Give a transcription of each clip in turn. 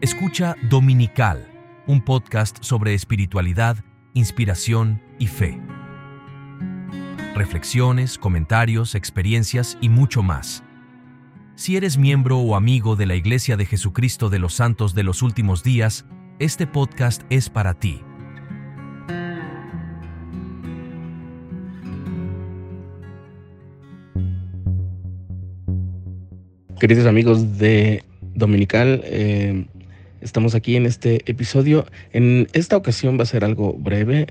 Escucha Dominical, un podcast sobre espiritualidad, inspiración y fe. Reflexiones, comentarios, experiencias y mucho más. Si eres miembro o amigo de la Iglesia de Jesucristo de los Santos de los Últimos Días, este podcast es para ti. Queridos amigos de Dominical, eh, estamos aquí en este episodio. En esta ocasión va a ser algo breve.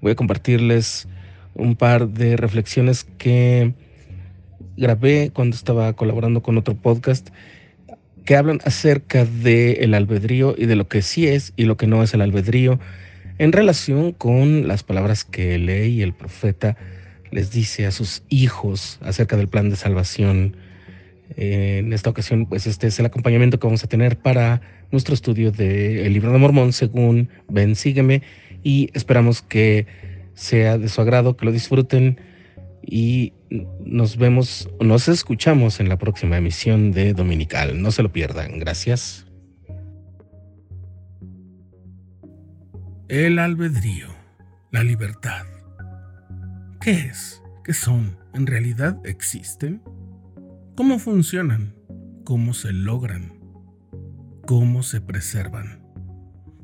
Voy a compartirles un par de reflexiones que grabé cuando estaba colaborando con otro podcast que hablan acerca del el albedrío y de lo que sí es y lo que no es el albedrío en relación con las palabras que ley el profeta les dice a sus hijos acerca del plan de salvación en esta ocasión, pues este es el acompañamiento que vamos a tener para nuestro estudio del libro de Mormón, según Ven, sígueme, y esperamos que sea de su agrado, que lo disfruten y nos vemos, nos escuchamos en la próxima emisión de Dominical. No se lo pierdan. Gracias. El albedrío, la libertad. ¿Qué es? ¿Qué son? ¿En realidad existen? ¿Cómo funcionan? ¿Cómo se logran? ¿Cómo se preservan?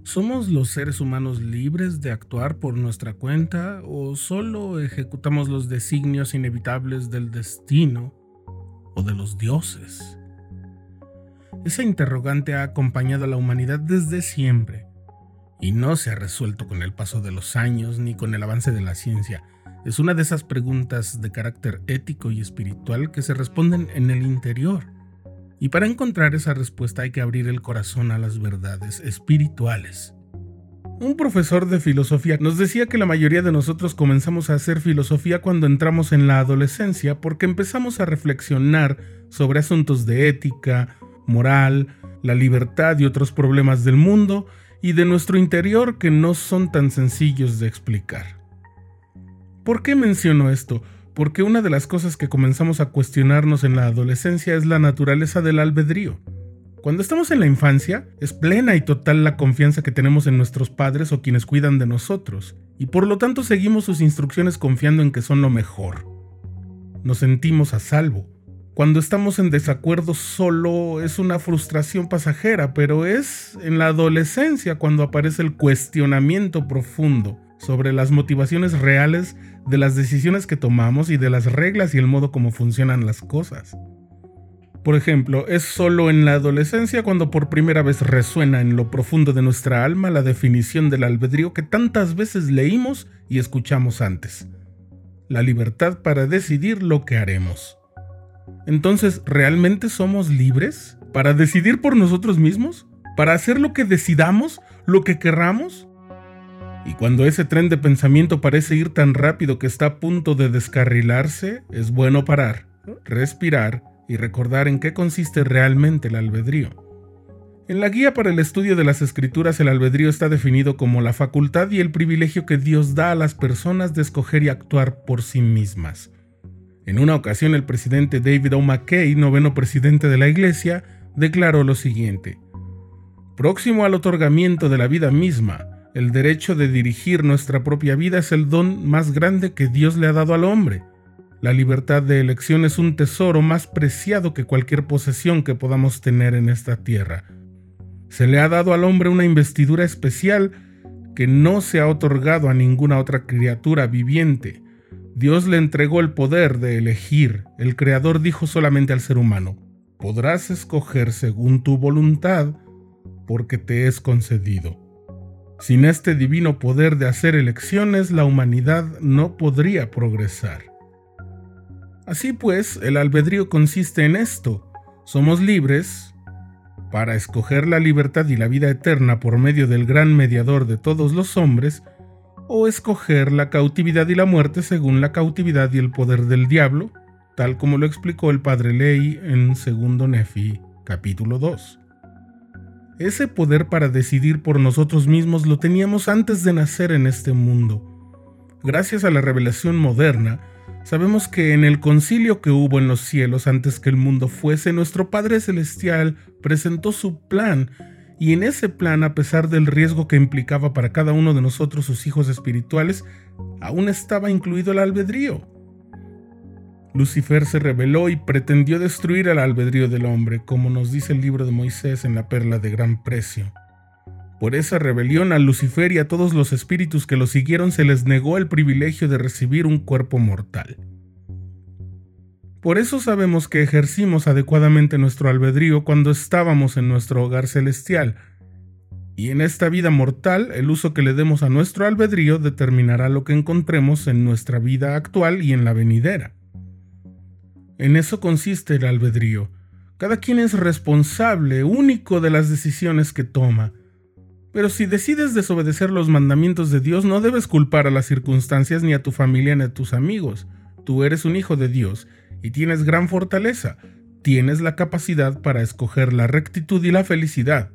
¿Somos los seres humanos libres de actuar por nuestra cuenta o solo ejecutamos los designios inevitables del destino o de los dioses? Esa interrogante ha acompañado a la humanidad desde siempre y no se ha resuelto con el paso de los años ni con el avance de la ciencia es una de esas preguntas de carácter ético y espiritual que se responden en el interior. Y para encontrar esa respuesta hay que abrir el corazón a las verdades espirituales. Un profesor de filosofía nos decía que la mayoría de nosotros comenzamos a hacer filosofía cuando entramos en la adolescencia porque empezamos a reflexionar sobre asuntos de ética, moral, la libertad y otros problemas del mundo y de nuestro interior que no son tan sencillos de explicar. ¿Por qué menciono esto? Porque una de las cosas que comenzamos a cuestionarnos en la adolescencia es la naturaleza del albedrío. Cuando estamos en la infancia, es plena y total la confianza que tenemos en nuestros padres o quienes cuidan de nosotros, y por lo tanto seguimos sus instrucciones confiando en que son lo mejor. Nos sentimos a salvo. Cuando estamos en desacuerdo solo es una frustración pasajera, pero es en la adolescencia cuando aparece el cuestionamiento profundo sobre las motivaciones reales de las decisiones que tomamos y de las reglas y el modo como funcionan las cosas. Por ejemplo, es solo en la adolescencia cuando por primera vez resuena en lo profundo de nuestra alma la definición del albedrío que tantas veces leímos y escuchamos antes. La libertad para decidir lo que haremos. Entonces, ¿realmente somos libres para decidir por nosotros mismos? ¿Para hacer lo que decidamos, lo que querramos? Y cuando ese tren de pensamiento parece ir tan rápido que está a punto de descarrilarse, es bueno parar, respirar y recordar en qué consiste realmente el albedrío. En la guía para el estudio de las escrituras el albedrío está definido como la facultad y el privilegio que Dios da a las personas de escoger y actuar por sí mismas. En una ocasión el presidente David O. McKay, noveno presidente de la Iglesia, declaró lo siguiente. Próximo al otorgamiento de la vida misma, el derecho de dirigir nuestra propia vida es el don más grande que Dios le ha dado al hombre. La libertad de elección es un tesoro más preciado que cualquier posesión que podamos tener en esta tierra. Se le ha dado al hombre una investidura especial que no se ha otorgado a ninguna otra criatura viviente. Dios le entregó el poder de elegir. El Creador dijo solamente al ser humano, podrás escoger según tu voluntad porque te es concedido. Sin este divino poder de hacer elecciones, la humanidad no podría progresar. Así pues, el albedrío consiste en esto. Somos libres para escoger la libertad y la vida eterna por medio del gran mediador de todos los hombres, o escoger la cautividad y la muerte según la cautividad y el poder del diablo, tal como lo explicó el padre Ley en 2 Nefi, capítulo 2. Ese poder para decidir por nosotros mismos lo teníamos antes de nacer en este mundo. Gracias a la revelación moderna, sabemos que en el concilio que hubo en los cielos antes que el mundo fuese, nuestro Padre Celestial presentó su plan y en ese plan, a pesar del riesgo que implicaba para cada uno de nosotros sus hijos espirituales, aún estaba incluido el albedrío. Lucifer se rebeló y pretendió destruir el albedrío del hombre, como nos dice el libro de Moisés en la perla de gran precio. Por esa rebelión a Lucifer y a todos los espíritus que lo siguieron se les negó el privilegio de recibir un cuerpo mortal. Por eso sabemos que ejercimos adecuadamente nuestro albedrío cuando estábamos en nuestro hogar celestial. Y en esta vida mortal, el uso que le demos a nuestro albedrío determinará lo que encontremos en nuestra vida actual y en la venidera. En eso consiste el albedrío. Cada quien es responsable único de las decisiones que toma. Pero si decides desobedecer los mandamientos de Dios, no debes culpar a las circunstancias ni a tu familia ni a tus amigos. Tú eres un hijo de Dios y tienes gran fortaleza. Tienes la capacidad para escoger la rectitud y la felicidad,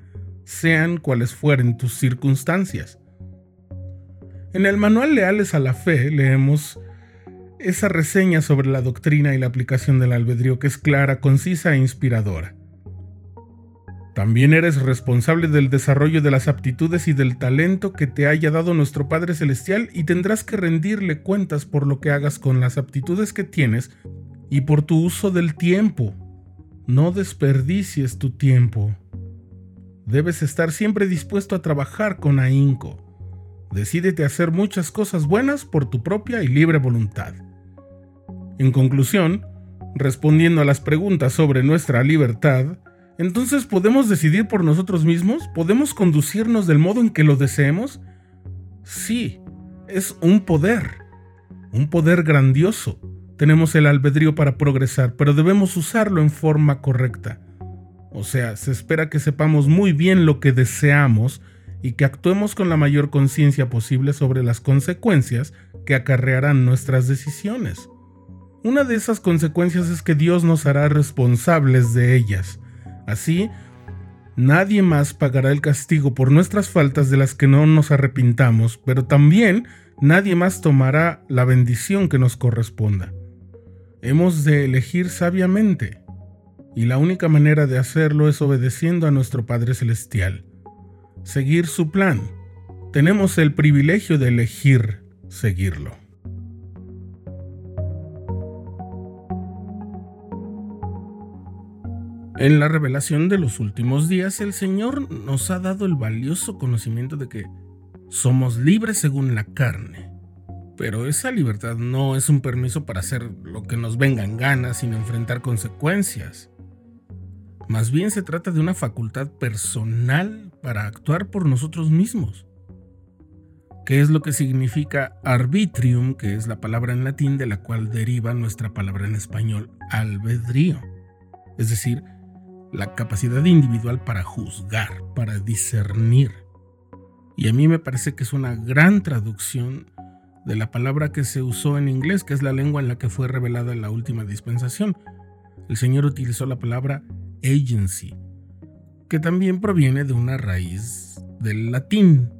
sean cuales fueren tus circunstancias. En el manual Leales a la Fe leemos esa reseña sobre la doctrina y la aplicación del albedrío que es clara, concisa e inspiradora. También eres responsable del desarrollo de las aptitudes y del talento que te haya dado nuestro Padre Celestial y tendrás que rendirle cuentas por lo que hagas con las aptitudes que tienes y por tu uso del tiempo. No desperdicies tu tiempo. Debes estar siempre dispuesto a trabajar con ahínco. Decídete hacer muchas cosas buenas por tu propia y libre voluntad. En conclusión, respondiendo a las preguntas sobre nuestra libertad, entonces podemos decidir por nosotros mismos, podemos conducirnos del modo en que lo deseemos. Sí, es un poder, un poder grandioso, tenemos el albedrío para progresar, pero debemos usarlo en forma correcta. O sea, se espera que sepamos muy bien lo que deseamos y que actuemos con la mayor conciencia posible sobre las consecuencias que acarrearán nuestras decisiones. Una de esas consecuencias es que Dios nos hará responsables de ellas. Así, nadie más pagará el castigo por nuestras faltas de las que no nos arrepintamos, pero también nadie más tomará la bendición que nos corresponda. Hemos de elegir sabiamente, y la única manera de hacerlo es obedeciendo a nuestro Padre Celestial. Seguir su plan. Tenemos el privilegio de elegir seguirlo. En la revelación de los últimos días, el Señor nos ha dado el valioso conocimiento de que somos libres según la carne pero esa libertad no es un permiso para hacer lo que nos venga en ganas sin enfrentar consecuencias. Más bien se trata de una facultad personal para actuar por nosotros mismos. ¿Qué es lo que significa arbitrium, que es la palabra en latín de la cual deriva nuestra palabra en español albedrío? Es decir, la capacidad individual para juzgar, para discernir. Y a mí me parece que es una gran traducción de la palabra que se usó en inglés, que es la lengua en la que fue revelada la última dispensación. El Señor utilizó la palabra agency, que también proviene de una raíz del latín,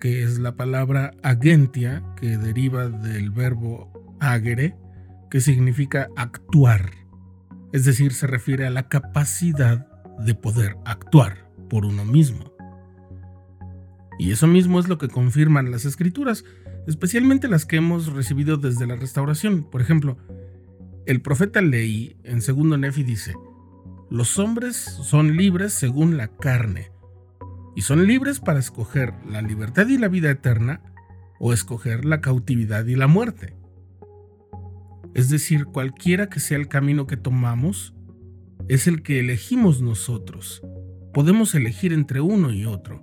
que es la palabra agentia, que deriva del verbo agere, que significa actuar. Es decir, se refiere a la capacidad de poder actuar por uno mismo. Y eso mismo es lo que confirman las escrituras especialmente las que hemos recibido desde la restauración. Por ejemplo, el profeta Leí en segundo Nefi dice, los hombres son libres según la carne, y son libres para escoger la libertad y la vida eterna, o escoger la cautividad y la muerte. Es decir, cualquiera que sea el camino que tomamos, es el que elegimos nosotros. Podemos elegir entre uno y otro.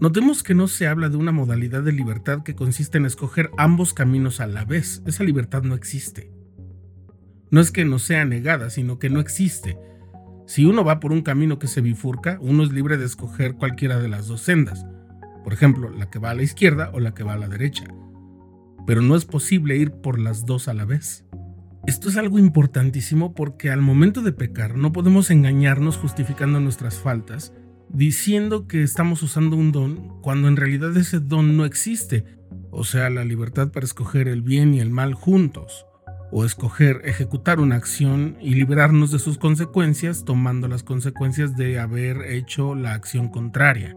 Notemos que no se habla de una modalidad de libertad que consiste en escoger ambos caminos a la vez. Esa libertad no existe. No es que no sea negada, sino que no existe. Si uno va por un camino que se bifurca, uno es libre de escoger cualquiera de las dos sendas. Por ejemplo, la que va a la izquierda o la que va a la derecha. Pero no es posible ir por las dos a la vez. Esto es algo importantísimo porque al momento de pecar no podemos engañarnos justificando nuestras faltas diciendo que estamos usando un don cuando en realidad ese don no existe, o sea, la libertad para escoger el bien y el mal juntos. o escoger ejecutar una acción y librarnos de sus consecuencias tomando las consecuencias de haber hecho la acción contraria.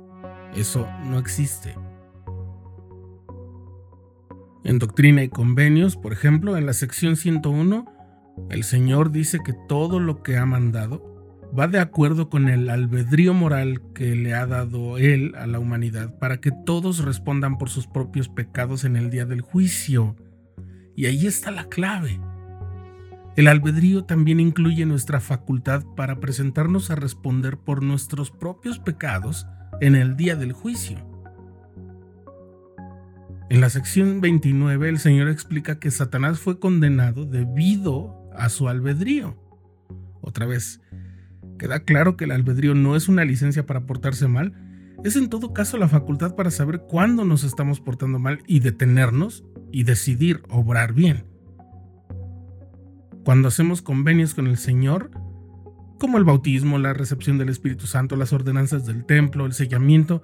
Eso no existe. En Doctrina y Convenios, por ejemplo, en la sección 101, el Señor dice que todo lo que ha mandado va de acuerdo con el albedrío moral que le ha dado Él a la humanidad para que todos respondan por sus propios pecados en el día del juicio. Y ahí está la clave. El albedrío también incluye nuestra facultad para presentarnos a responder por nuestros propios pecados en el día del juicio. En la sección 29 el Señor explica que Satanás fue condenado debido a su albedrío. Otra vez, queda claro que el albedrío no es una licencia para portarse mal, es en todo caso la facultad para saber cuándo nos estamos portando mal y detenernos y decidir obrar bien. Cuando hacemos convenios con el Señor, como el bautismo, la recepción del Espíritu Santo, las ordenanzas del templo, el sellamiento,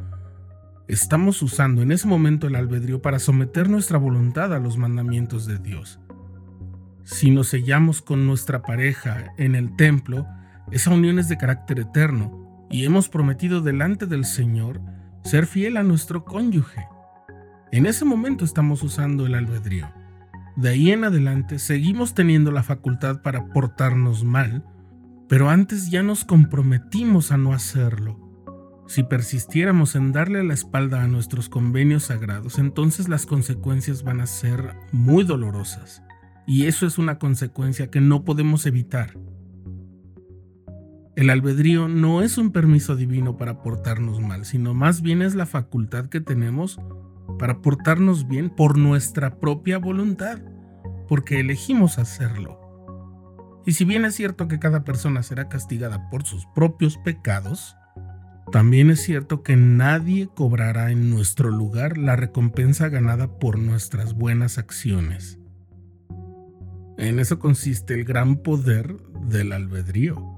estamos usando en ese momento el albedrío para someter nuestra voluntad a los mandamientos de Dios. Si nos sellamos con nuestra pareja en el templo, esa unión es de carácter eterno y hemos prometido delante del Señor ser fiel a nuestro cónyuge. En ese momento estamos usando el albedrío. De ahí en adelante seguimos teniendo la facultad para portarnos mal, pero antes ya nos comprometimos a no hacerlo. Si persistiéramos en darle la espalda a nuestros convenios sagrados, entonces las consecuencias van a ser muy dolorosas. Y eso es una consecuencia que no podemos evitar. El albedrío no es un permiso divino para portarnos mal, sino más bien es la facultad que tenemos para portarnos bien por nuestra propia voluntad, porque elegimos hacerlo. Y si bien es cierto que cada persona será castigada por sus propios pecados, también es cierto que nadie cobrará en nuestro lugar la recompensa ganada por nuestras buenas acciones. En eso consiste el gran poder del albedrío.